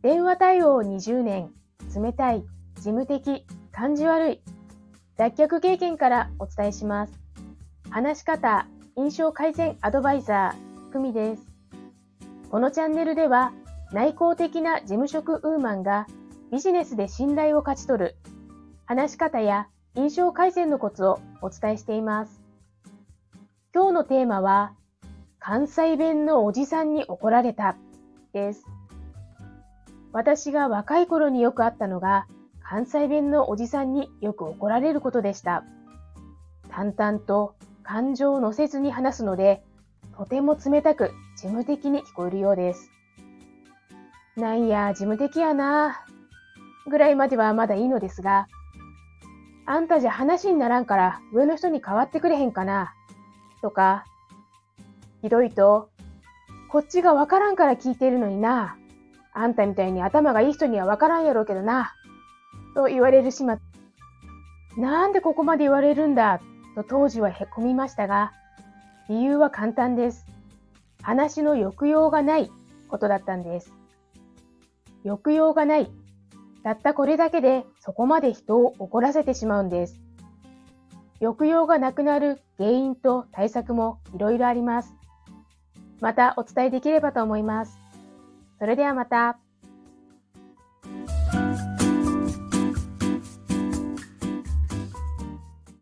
電話対応20年、冷たい、事務的、感じ悪い、脱却経験からお伝えします。話し方、印象改善アドバイザー、久美です。このチャンネルでは、内向的な事務職ウーマンがビジネスで信頼を勝ち取る、話し方や印象改善のコツをお伝えしています。今日のテーマは、関西弁のおじさんに怒られたです。私が若い頃によくあったのが、関西弁のおじさんによく怒られることでした。淡々と感情を乗せずに話すので、とても冷たく事務的に聞こえるようです。なんや、事務的やなぐらいまではまだいいのですが、あんたじゃ話にならんから上の人に代わってくれへんかなとか、ひどいと、こっちがわからんから聞いてるのにな。あんたみたいに頭がいい人にはわからんやろうけどな。と言われる始末。なんでここまで言われるんだと当時はへこみましたが、理由は簡単です。話の抑揚がないことだったんです。抑揚がない。たったこれだけでそこまで人を怒らせてしまうんです。抑揚がなくなる原因と対策もいろいろあります。またお伝えできればと思います。それではまた。